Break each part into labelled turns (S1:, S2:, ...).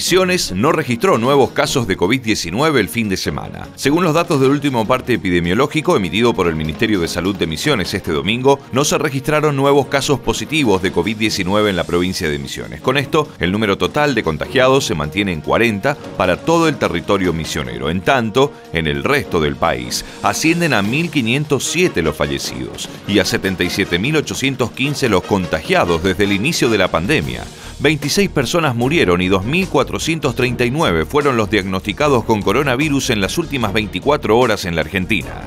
S1: Misiones no registró nuevos casos de COVID-19 el fin de semana. Según los datos del último parte epidemiológico emitido por el Ministerio de Salud de Misiones este domingo, no se registraron nuevos casos positivos de COVID-19 en la provincia de Misiones. Con esto, el número total de contagiados se mantiene en 40 para todo el territorio misionero. En tanto, en el resto del país, ascienden a 1.507 los fallecidos y a 77.815 los contagiados desde el inicio de la pandemia. 26 personas murieron y 2.439 fueron los diagnosticados con coronavirus en las últimas 24 horas en la Argentina.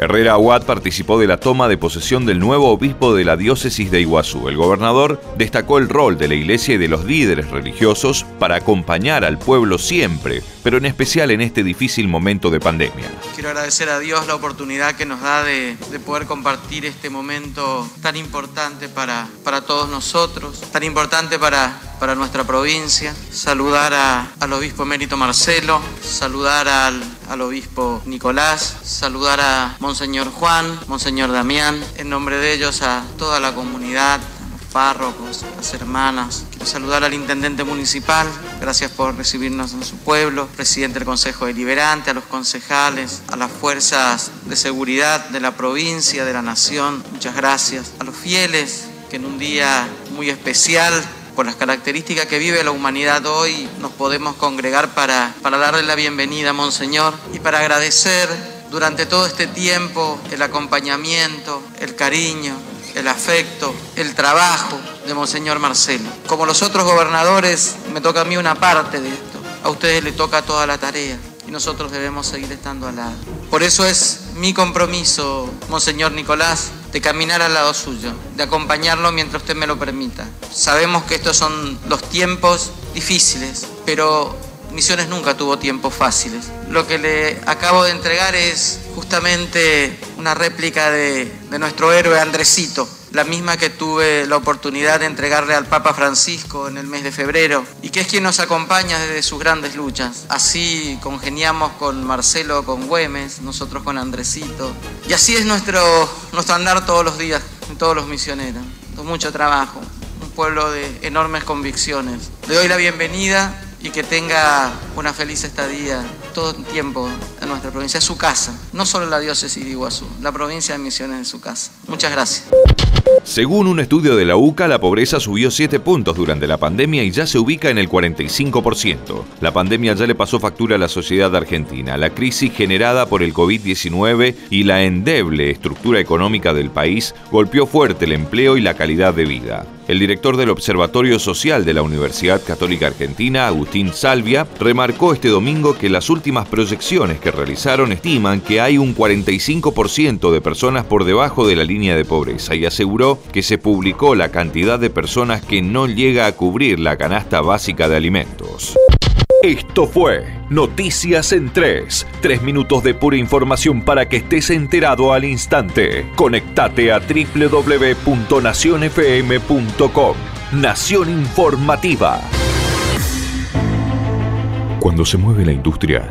S1: Herrera Aguad participó de la toma de posesión del nuevo obispo de la diócesis de Iguazú. El gobernador destacó el rol de la iglesia y de los líderes religiosos para acompañar al pueblo siempre, pero en especial en este difícil momento de pandemia.
S2: Quiero agradecer a Dios la oportunidad que nos da de, de poder compartir este momento tan importante para, para todos nosotros, tan importante para para nuestra provincia, saludar al obispo emérito Marcelo, saludar al, al, obispo Nicolás, saludar a Monseñor Juan, Monseñor Damián, en nombre de ellos a toda la comunidad, a los párrocos, a las hermanas. Saludar al intendente municipal, gracias por recibirnos en su pueblo, presidente del Consejo Deliberante, a los concejales, a las fuerzas de seguridad de la provincia, de la nación, muchas gracias, a los fieles que en un día muy especial por las características que vive la humanidad hoy, nos podemos congregar para, para darle la bienvenida Monseñor y para agradecer durante todo este tiempo el acompañamiento, el cariño, el afecto, el trabajo de Monseñor Marcelo. Como los otros gobernadores, me toca a mí una parte de esto. A ustedes les toca toda la tarea y nosotros debemos seguir estando al lado. Por eso es mi compromiso, Monseñor Nicolás, de caminar al lado suyo, de acompañarlo mientras usted me lo permita. Sabemos que estos son los tiempos difíciles, pero Misiones nunca tuvo tiempos fáciles. Lo que le acabo de entregar es justamente una réplica de, de nuestro héroe Andresito, la misma que tuve la oportunidad de entregarle al Papa Francisco en el mes de febrero y que es quien nos acompaña desde sus grandes luchas. Así congeniamos con Marcelo, con Güemes, nosotros con Andresito. Y así es nuestro, andar todos los días, todos los misioneros. Con mucho trabajo, un pueblo de enormes convicciones. Le doy la bienvenida y que tenga una feliz estadía todo el tiempo en nuestra provincia. Es su casa, no solo la diócesis de Iguazú, la provincia de Misiones es su casa. Muchas gracias.
S1: Según un estudio de la UCA, la pobreza subió 7 puntos durante la pandemia y ya se ubica en el 45%. La pandemia ya le pasó factura a la sociedad argentina. La crisis generada por el COVID-19 y la endeble estructura económica del país golpeó fuerte el empleo y la calidad de vida. El director del Observatorio Social de la Universidad Católica Argentina, Agustín Salvia, remarcó este domingo que las últimas proyecciones que realizaron estiman que hay un 45% de personas por debajo de la línea de pobreza y aseguró que se publicó la cantidad de personas que no llega a cubrir la canasta básica de alimentos. Esto fue Noticias en 3. Tres minutos de pura información para que estés enterado al instante. Conectate a www.nacionfm.com. Nación Informativa. Cuando se mueve la industria,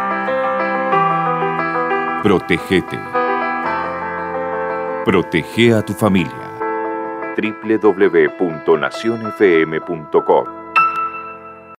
S1: Protégete. Protege a tu familia. www.nacionfm.com